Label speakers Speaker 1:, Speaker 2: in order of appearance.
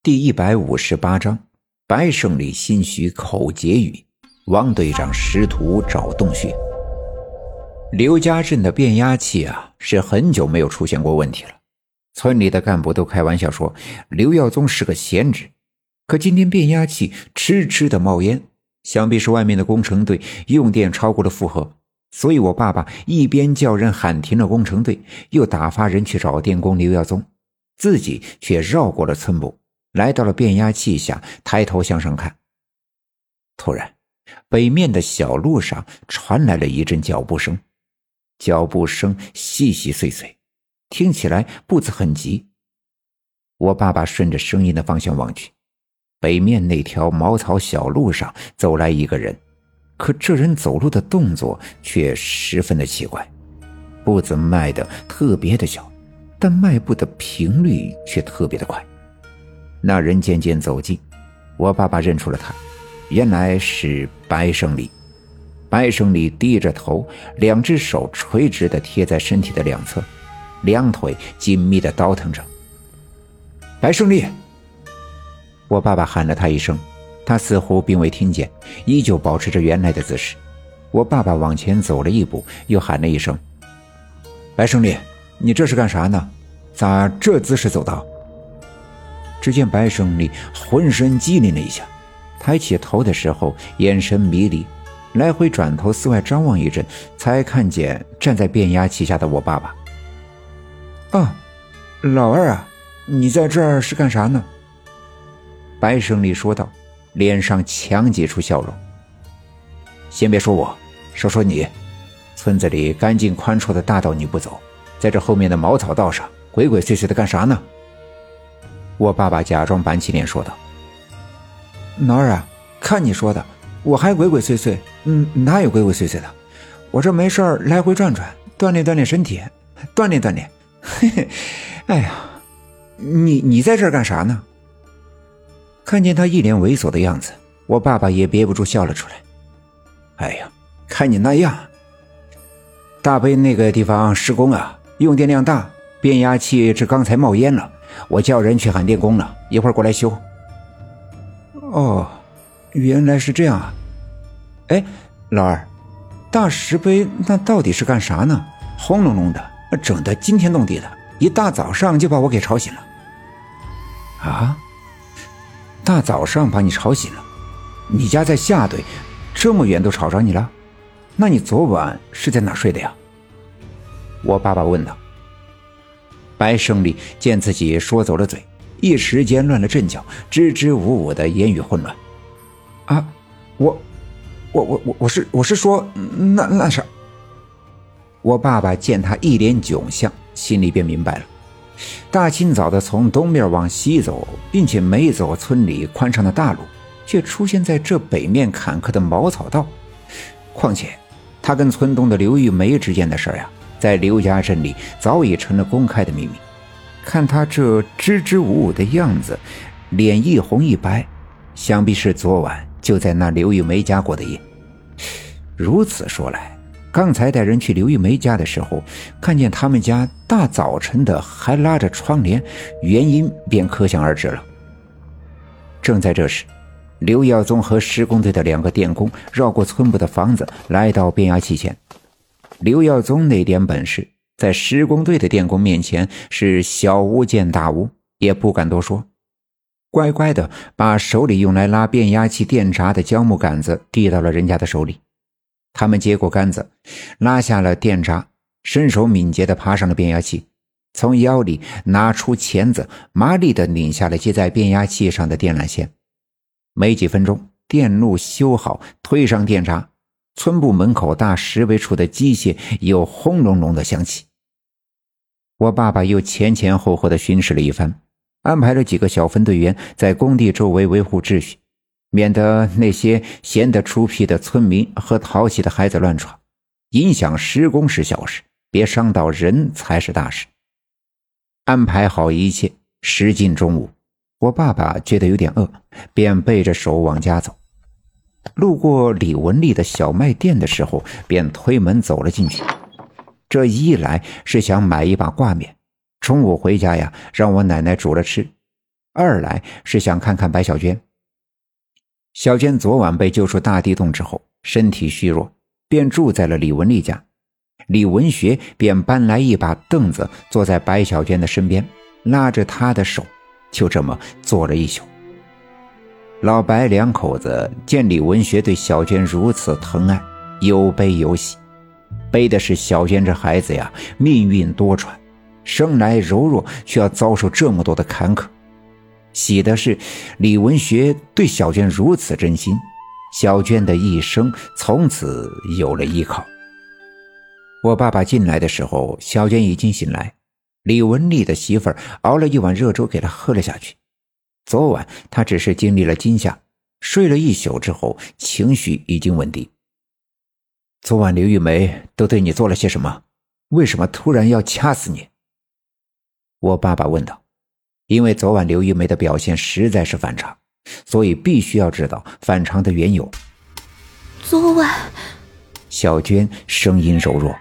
Speaker 1: 第一百五十八章，白胜利心虚口结语，王队长师徒找洞穴。刘家镇的变压器啊，是很久没有出现过问题了。村里的干部都开玩笑说，刘耀宗是个闲职。可今天变压器痴痴的冒烟，想必是外面的工程队用电超过了负荷。所以我爸爸一边叫人喊停了工程队，又打发人去找电工刘耀宗，自己却绕过了村部。来到了变压器下，抬头向上看。突然，北面的小路上传来了一阵脚步声，脚步声细细碎碎，听起来步子很急。我爸爸顺着声音的方向望去，北面那条茅草小路上走来一个人，可这人走路的动作却十分的奇怪，步子迈得特别的小，但迈步的频率却特别的快。那人渐渐走近，我爸爸认出了他，原来是白胜利。白胜利低着头，两只手垂直的贴在身体的两侧，两腿紧密的倒腾着。白胜利，我爸爸喊了他一声，他似乎并未听见，依旧保持着原来的姿势。我爸爸往前走了一步，又喊了一声：“白胜利，你这是干啥呢？咋这姿势走道？”只见白胜利浑身机灵了一下，抬起头的时候眼神迷离，来回转头四外张望一阵，才看见站在变压器下的我爸爸。啊，老二啊，你在这儿是干啥呢？白胜利说道，脸上强挤出笑容。先别说我，说说你，村子里干净宽绰的大道你不走，在这后面的茅草道上鬼鬼祟祟的干啥呢？我爸爸假装板起脸说道：“
Speaker 2: 老二啊，看你说的，我还鬼鬼祟祟，嗯，哪有鬼鬼祟祟的？我这没事儿来回转转，锻炼锻炼身体，锻炼锻炼。嘿嘿，哎呀，你你在这干啥呢？”
Speaker 1: 看见他一脸猥琐的样子，我爸爸也憋不住笑了出来。
Speaker 2: 哎呀，看你那样，大北那个地方施工啊，用电量大，变压器这刚才冒烟了。我叫人去喊电工了，一会儿过来修。
Speaker 3: 哦，原来是这样啊！哎，老二，大石碑那到底是干啥呢？轰隆隆的，整得惊天动地的，一大早上就把我给吵醒了。
Speaker 1: 啊？大早上把你吵醒了？你家在下队，这么远都吵着你了？那你昨晚是在哪睡的呀？我爸爸问道。白胜利见自己说走了嘴，一时间乱了阵脚，支支吾吾的言语混乱。
Speaker 3: 啊，我，我我我我是我是说，那那啥。
Speaker 1: 我爸爸见他一脸窘相，心里便明白了。大清早的从东面往西走，并且没走村里宽敞的大路，却出现在这北面坎坷的茅草道。况且，他跟村东的刘玉梅之间的事儿呀。在刘家镇里早已成了公开的秘密。看他这支支吾吾的样子，脸一红一白，想必是昨晚就在那刘玉梅家过的夜。如此说来，刚才带人去刘玉梅家的时候，看见他们家大早晨的还拉着窗帘，原因便可想而知了。正在这时，刘耀宗和施工队的两个电工绕过村部的房子，来到变压器前。刘耀宗那点本事，在施工队的电工面前是小巫见大巫，也不敢多说，乖乖的把手里用来拉变压器电闸的胶木杆子递到了人家的手里。他们接过杆子，拉下了电闸，身手敏捷的爬上了变压器，从腰里拿出钳子，麻利的拧下了接在变压器上的电缆线。没几分钟，电路修好，推上电闸。村部门口大石碑处的机械又轰隆隆的响起。我爸爸又前前后后的巡视了一番，安排了几个小分队员在工地周围维护秩序，免得那些闲得出屁的村民和淘气的孩子乱闯，影响施工是小事，别伤到人才是大事。安排好一切，时近中午，我爸爸觉得有点饿，便背着手往家走。路过李文丽的小卖店的时候，便推门走了进去。这一来是想买一把挂面，中午回家呀，让我奶奶煮了吃。二来是想看看白小娟。小娟昨晚被救出大地洞之后，身体虚弱，便住在了李文丽家。李文学便搬来一把凳子，坐在白小娟的身边，拉着她的手，就这么坐了一宿。老白两口子见李文学对小娟如此疼爱，有悲有喜。悲的是小娟这孩子呀，命运多舛，生来柔弱，却要遭受这么多的坎坷；喜的是李文学对小娟如此真心，小娟的一生从此有了依靠。我爸爸进来的时候，小娟已经醒来，李文丽的媳妇儿熬了一碗热粥给她喝了下去。昨晚他只是经历了惊吓，睡了一宿之后，情绪已经稳定。昨晚刘玉梅都对你做了些什么？为什么突然要掐死你？我爸爸问道。因为昨晚刘玉梅的表现实在是反常，所以必须要知道反常的缘由。
Speaker 4: 昨晚，
Speaker 1: 小娟声音柔弱。